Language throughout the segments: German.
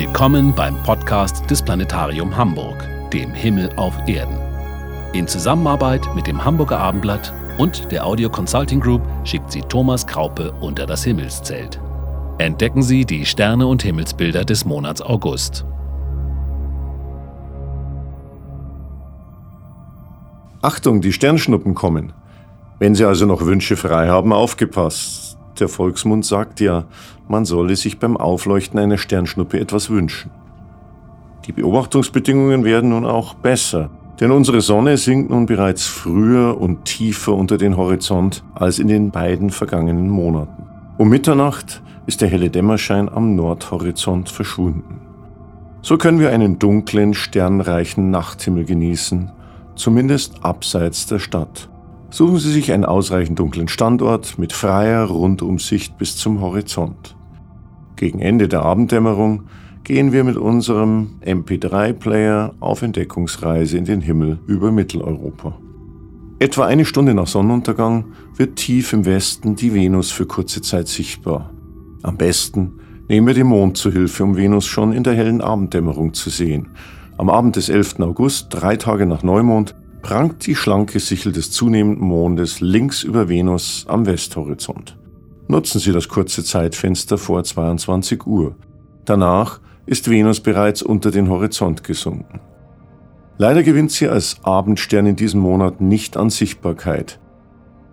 Willkommen beim Podcast des Planetarium Hamburg, dem Himmel auf Erden. In Zusammenarbeit mit dem Hamburger Abendblatt und der Audio Consulting Group schickt sie Thomas Kraupe unter das Himmelszelt. Entdecken Sie die Sterne und Himmelsbilder des Monats August. Achtung, die Sternschnuppen kommen. Wenn Sie also noch Wünsche frei haben, aufgepasst. Der Volksmund sagt ja, man solle sich beim Aufleuchten einer Sternschnuppe etwas wünschen. Die Beobachtungsbedingungen werden nun auch besser, denn unsere Sonne sinkt nun bereits früher und tiefer unter den Horizont als in den beiden vergangenen Monaten. Um Mitternacht ist der helle Dämmerschein am Nordhorizont verschwunden. So können wir einen dunklen, sternreichen Nachthimmel genießen, zumindest abseits der Stadt. Suchen Sie sich einen ausreichend dunklen Standort mit freier Rundumsicht bis zum Horizont. Gegen Ende der Abenddämmerung gehen wir mit unserem MP3-Player auf Entdeckungsreise in den Himmel über Mitteleuropa. Etwa eine Stunde nach Sonnenuntergang wird tief im Westen die Venus für kurze Zeit sichtbar. Am besten nehmen wir den Mond zu Hilfe, um Venus schon in der hellen Abenddämmerung zu sehen. Am Abend des 11. August, drei Tage nach Neumond, prangt die schlanke Sichel des zunehmenden Mondes links über Venus am Westhorizont. Nutzen Sie das kurze Zeitfenster vor 22 Uhr. Danach ist Venus bereits unter den Horizont gesunken. Leider gewinnt sie als Abendstern in diesem Monat nicht an Sichtbarkeit,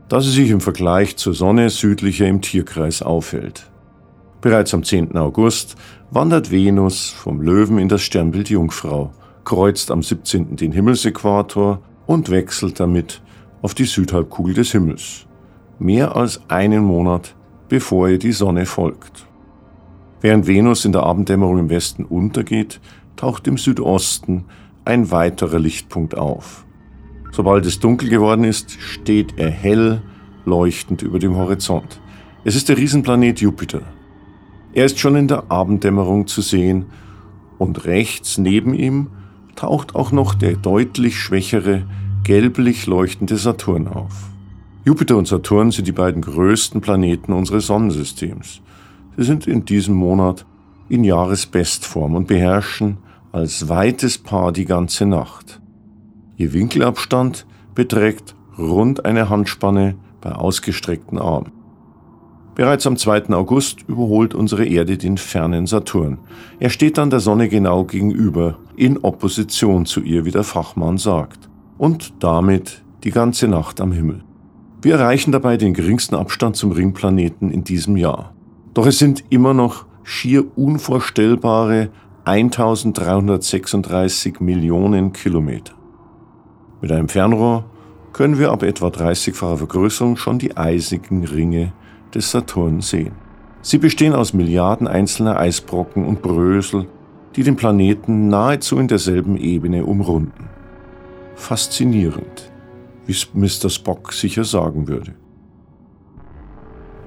da sie sich im Vergleich zur Sonne südlicher im Tierkreis aufhält. Bereits am 10. August wandert Venus vom Löwen in das Sternbild Jungfrau, kreuzt am 17. den Himmelsäquator und wechselt damit auf die Südhalbkugel des Himmels. Mehr als einen Monat bevor ihr die Sonne folgt. Während Venus in der Abenddämmerung im Westen untergeht, taucht im Südosten ein weiterer Lichtpunkt auf. Sobald es dunkel geworden ist, steht er hell leuchtend über dem Horizont. Es ist der Riesenplanet Jupiter. Er ist schon in der Abenddämmerung zu sehen und rechts neben ihm taucht auch noch der deutlich schwächere, gelblich leuchtende Saturn auf. Jupiter und Saturn sind die beiden größten Planeten unseres Sonnensystems. Sie sind in diesem Monat in Jahresbestform und beherrschen als weites Paar die ganze Nacht. Ihr Winkelabstand beträgt rund eine Handspanne bei ausgestreckten Armen. Bereits am 2. August überholt unsere Erde den fernen Saturn. Er steht dann der Sonne genau gegenüber, in Opposition zu ihr, wie der Fachmann sagt, und damit die ganze Nacht am Himmel. Wir erreichen dabei den geringsten Abstand zum Ringplaneten in diesem Jahr. Doch es sind immer noch schier unvorstellbare 1336 Millionen Kilometer. Mit einem Fernrohr können wir ab etwa 30-facher Vergrößerung schon die eisigen Ringe des Saturn sehen. Sie bestehen aus Milliarden einzelner Eisbrocken und Brösel, die den Planeten nahezu in derselben Ebene umrunden. Faszinierend, wie Mr. Spock sicher sagen würde.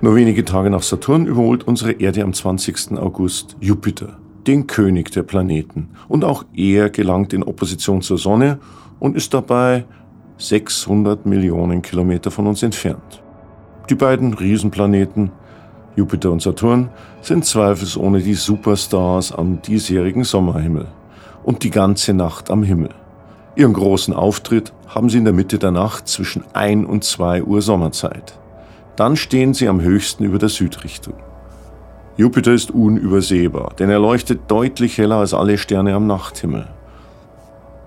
Nur wenige Tage nach Saturn überholt unsere Erde am 20. August Jupiter, den König der Planeten. Und auch er gelangt in Opposition zur Sonne und ist dabei 600 Millionen Kilometer von uns entfernt. Die beiden Riesenplaneten Jupiter und Saturn sind zweifelsohne die Superstars am diesjährigen Sommerhimmel und die ganze Nacht am Himmel. Ihren großen Auftritt haben sie in der Mitte der Nacht zwischen 1 und 2 Uhr Sommerzeit. Dann stehen sie am höchsten über der Südrichtung. Jupiter ist unübersehbar, denn er leuchtet deutlich heller als alle Sterne am Nachthimmel.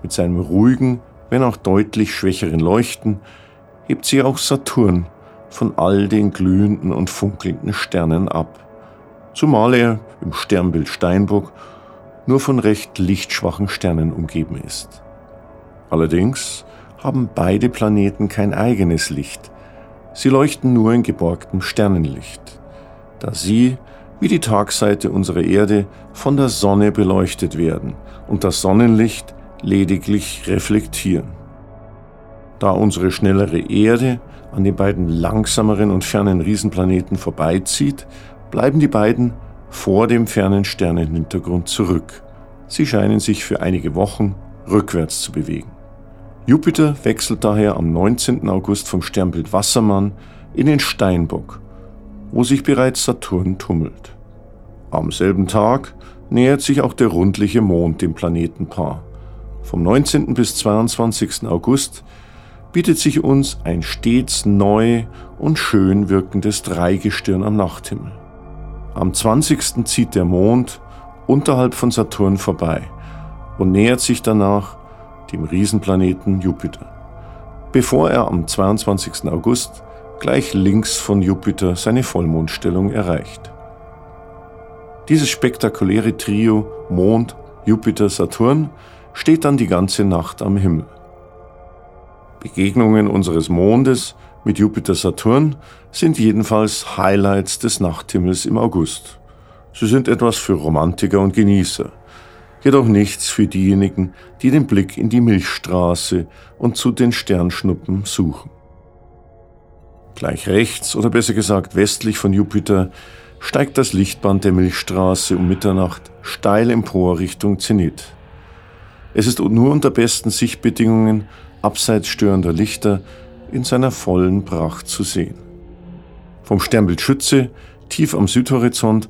Mit seinem ruhigen, wenn auch deutlich schwächeren Leuchten hebt sie auch Saturn von all den glühenden und funkelnden Sternen ab, zumal er im Sternbild Steinbock nur von recht lichtschwachen Sternen umgeben ist. Allerdings haben beide Planeten kein eigenes Licht, sie leuchten nur in geborgtem Sternenlicht, da sie, wie die Tagseite unserer Erde, von der Sonne beleuchtet werden und das Sonnenlicht lediglich reflektieren. Da unsere schnellere Erde an den beiden langsameren und fernen Riesenplaneten vorbeizieht, bleiben die beiden vor dem fernen Sternenhintergrund zurück. Sie scheinen sich für einige Wochen rückwärts zu bewegen. Jupiter wechselt daher am 19. August vom Sternbild Wassermann in den Steinbock, wo sich bereits Saturn tummelt. Am selben Tag nähert sich auch der rundliche Mond dem Planetenpaar. Vom 19. bis 22. August bietet sich uns ein stets neu und schön wirkendes Dreigestirn am Nachthimmel. Am 20. zieht der Mond unterhalb von Saturn vorbei und nähert sich danach dem Riesenplaneten Jupiter, bevor er am 22. August gleich links von Jupiter seine Vollmondstellung erreicht. Dieses spektakuläre Trio Mond, Jupiter, Saturn steht dann die ganze Nacht am Himmel. Begegnungen unseres Mondes mit Jupiter-Saturn sind jedenfalls Highlights des Nachthimmels im August. Sie sind etwas für Romantiker und Genießer, jedoch nichts für diejenigen, die den Blick in die Milchstraße und zu den Sternschnuppen suchen. Gleich rechts oder besser gesagt westlich von Jupiter steigt das Lichtband der Milchstraße um Mitternacht steil empor Richtung Zenit. Es ist nur unter besten Sichtbedingungen abseits störender Lichter in seiner vollen Pracht zu sehen. Vom Sternbild Schütze, tief am Südhorizont,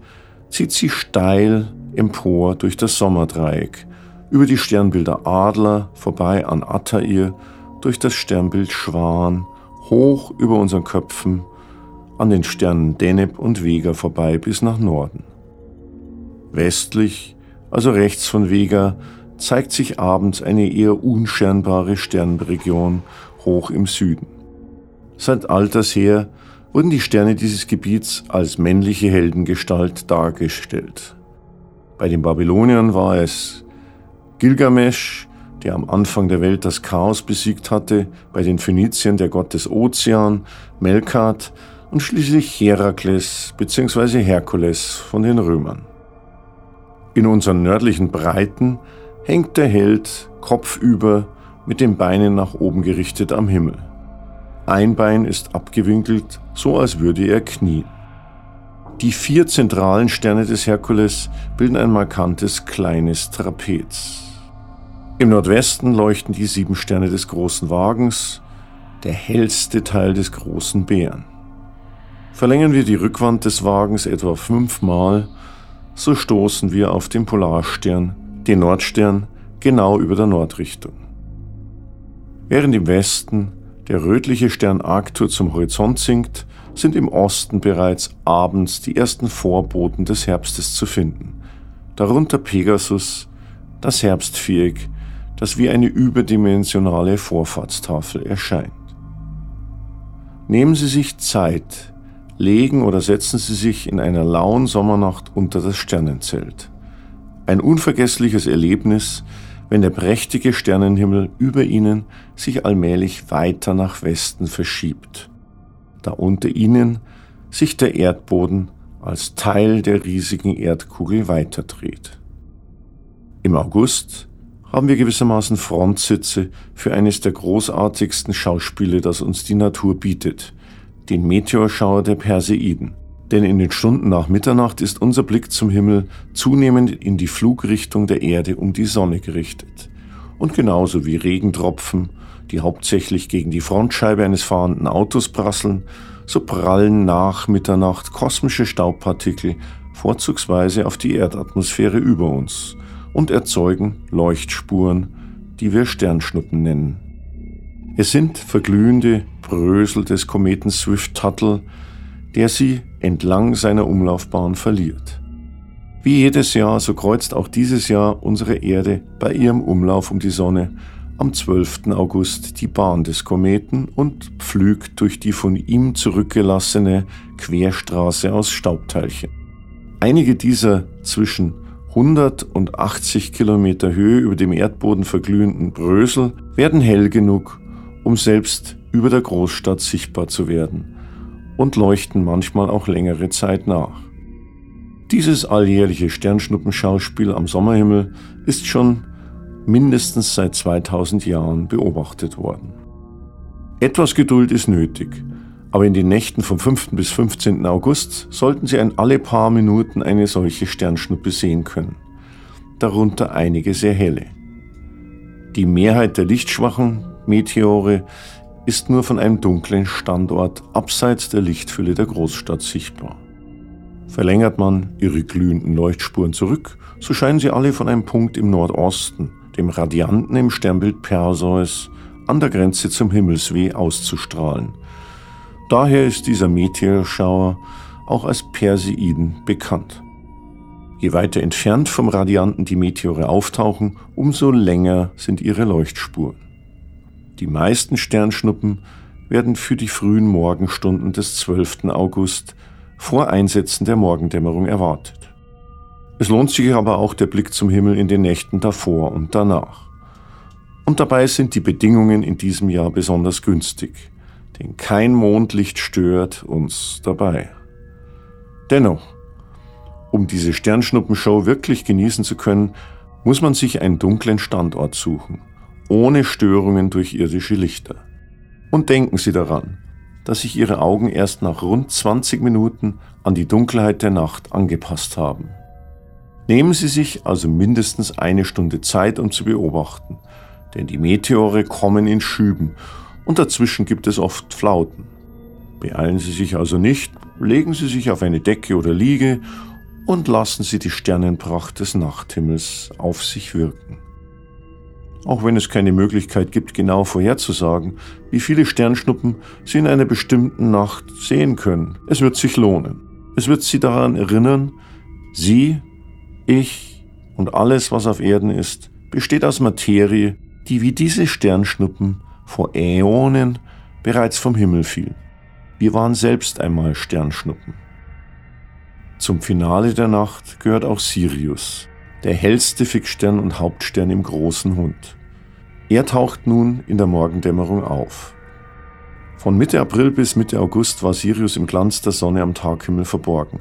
zieht sie steil empor durch das Sommerdreieck, über die Sternbilder Adler, vorbei an Attair, durch das Sternbild Schwan, hoch über unseren Köpfen, an den Sternen Deneb und Vega vorbei bis nach Norden. Westlich, also rechts von Vega, zeigt sich abends eine eher unscheinbare Sternregion hoch im Süden. Seit alters her wurden die Sterne dieses Gebiets als männliche Heldengestalt dargestellt. Bei den Babyloniern war es Gilgamesch, der am Anfang der Welt das Chaos besiegt hatte, bei den Phöniziern der Gott des Ozean, Melkat und schließlich Herakles bzw. Herkules von den Römern. In unseren nördlichen Breiten hängt der Held kopfüber mit den Beinen nach oben gerichtet am Himmel. Ein Bein ist abgewinkelt, so als würde er knien. Die vier zentralen Sterne des Herkules bilden ein markantes kleines Trapez. Im Nordwesten leuchten die sieben Sterne des großen Wagens, der hellste Teil des großen Bären. Verlängern wir die Rückwand des Wagens etwa fünfmal, so stoßen wir auf den Polarstern den Nordstern genau über der Nordrichtung. Während im Westen der rötliche Stern Arctur zum Horizont sinkt, sind im Osten bereits abends die ersten Vorboten des Herbstes zu finden. Darunter Pegasus, das Herbstviereck, das wie eine überdimensionale Vorfahrtstafel erscheint. Nehmen Sie sich Zeit, legen oder setzen Sie sich in einer lauen Sommernacht unter das Sternenzelt. Ein unvergessliches Erlebnis, wenn der prächtige Sternenhimmel über ihnen sich allmählich weiter nach Westen verschiebt, da unter ihnen sich der Erdboden als Teil der riesigen Erdkugel weiterdreht. Im August haben wir gewissermaßen Frontsitze für eines der großartigsten Schauspiele, das uns die Natur bietet, den Meteorschauer der Perseiden. Denn in den Stunden nach Mitternacht ist unser Blick zum Himmel zunehmend in die Flugrichtung der Erde um die Sonne gerichtet. Und genauso wie Regentropfen, die hauptsächlich gegen die Frontscheibe eines fahrenden Autos prasseln, so prallen nach Mitternacht kosmische Staubpartikel vorzugsweise auf die Erdatmosphäre über uns und erzeugen Leuchtspuren, die wir Sternschnuppen nennen. Es sind verglühende Brösel des Kometen Swift-Tuttle, der sie entlang seiner Umlaufbahn verliert. Wie jedes Jahr, so kreuzt auch dieses Jahr unsere Erde bei ihrem Umlauf um die Sonne am 12. August die Bahn des Kometen und pflügt durch die von ihm zurückgelassene Querstraße aus Staubteilchen. Einige dieser zwischen 100 und 80 Kilometer Höhe über dem Erdboden verglühenden Brösel werden hell genug, um selbst über der Großstadt sichtbar zu werden und leuchten manchmal auch längere Zeit nach. Dieses alljährliche Sternschnuppenschauspiel am Sommerhimmel ist schon mindestens seit 2000 Jahren beobachtet worden. Etwas Geduld ist nötig, aber in den Nächten vom 5. bis 15. August sollten Sie ein alle paar Minuten eine solche Sternschnuppe sehen können, darunter einige sehr helle. Die Mehrheit der lichtschwachen Meteore ist nur von einem dunklen Standort abseits der Lichtfülle der Großstadt sichtbar. Verlängert man ihre glühenden Leuchtspuren zurück, so scheinen sie alle von einem Punkt im Nordosten, dem Radianten im Sternbild Perseus, an der Grenze zum Himmelsweh auszustrahlen. Daher ist dieser Meteorschauer auch als Perseiden bekannt. Je weiter entfernt vom Radianten die Meteore auftauchen, umso länger sind ihre Leuchtspuren. Die meisten Sternschnuppen werden für die frühen Morgenstunden des 12. August vor Einsetzen der Morgendämmerung erwartet. Es lohnt sich aber auch der Blick zum Himmel in den Nächten davor und danach. Und dabei sind die Bedingungen in diesem Jahr besonders günstig, denn kein Mondlicht stört uns dabei. Dennoch, um diese Sternschnuppenshow wirklich genießen zu können, muss man sich einen dunklen Standort suchen, ohne Störungen durch irdische Lichter. Und denken Sie daran, dass sich Ihre Augen erst nach rund 20 Minuten an die Dunkelheit der Nacht angepasst haben. Nehmen Sie sich also mindestens eine Stunde Zeit, um zu beobachten, denn die Meteore kommen in Schüben und dazwischen gibt es oft Flauten. Beeilen Sie sich also nicht, legen Sie sich auf eine Decke oder Liege und lassen Sie die Sternenpracht des Nachthimmels auf sich wirken. Auch wenn es keine Möglichkeit gibt, genau vorherzusagen, wie viele Sternschnuppen Sie in einer bestimmten Nacht sehen können, es wird sich lohnen. Es wird Sie daran erinnern, Sie ich und alles, was auf Erden ist, besteht aus Materie, die wie diese Sternschnuppen vor Äonen bereits vom Himmel fiel. Wir waren selbst einmal Sternschnuppen. Zum Finale der Nacht gehört auch Sirius, der hellste Fixstern und Hauptstern im großen Hund. Er taucht nun in der Morgendämmerung auf. Von Mitte April bis Mitte August war Sirius im Glanz der Sonne am Taghimmel verborgen.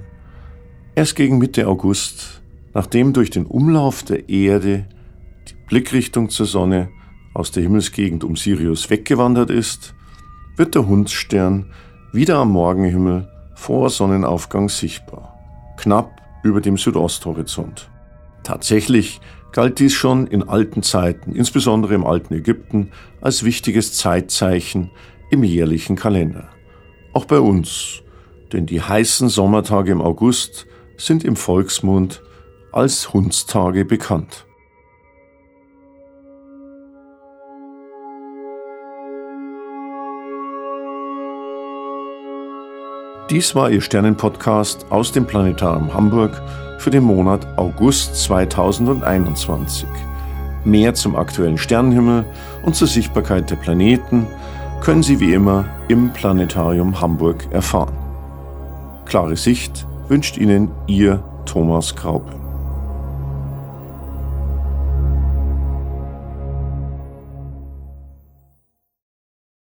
Erst gegen Mitte August Nachdem durch den Umlauf der Erde die Blickrichtung zur Sonne aus der Himmelsgegend um Sirius weggewandert ist, wird der Hundsstern wieder am Morgenhimmel vor Sonnenaufgang sichtbar, knapp über dem Südosthorizont. Tatsächlich galt dies schon in alten Zeiten, insbesondere im alten Ägypten, als wichtiges Zeitzeichen im jährlichen Kalender. Auch bei uns, denn die heißen Sommertage im August sind im Volksmund als Hundstage bekannt. Dies war Ihr Sternenpodcast aus dem Planetarium Hamburg für den Monat August 2021. Mehr zum aktuellen Sternenhimmel und zur Sichtbarkeit der Planeten können Sie wie immer im Planetarium Hamburg erfahren. Klare Sicht wünscht Ihnen Ihr Thomas Graupe.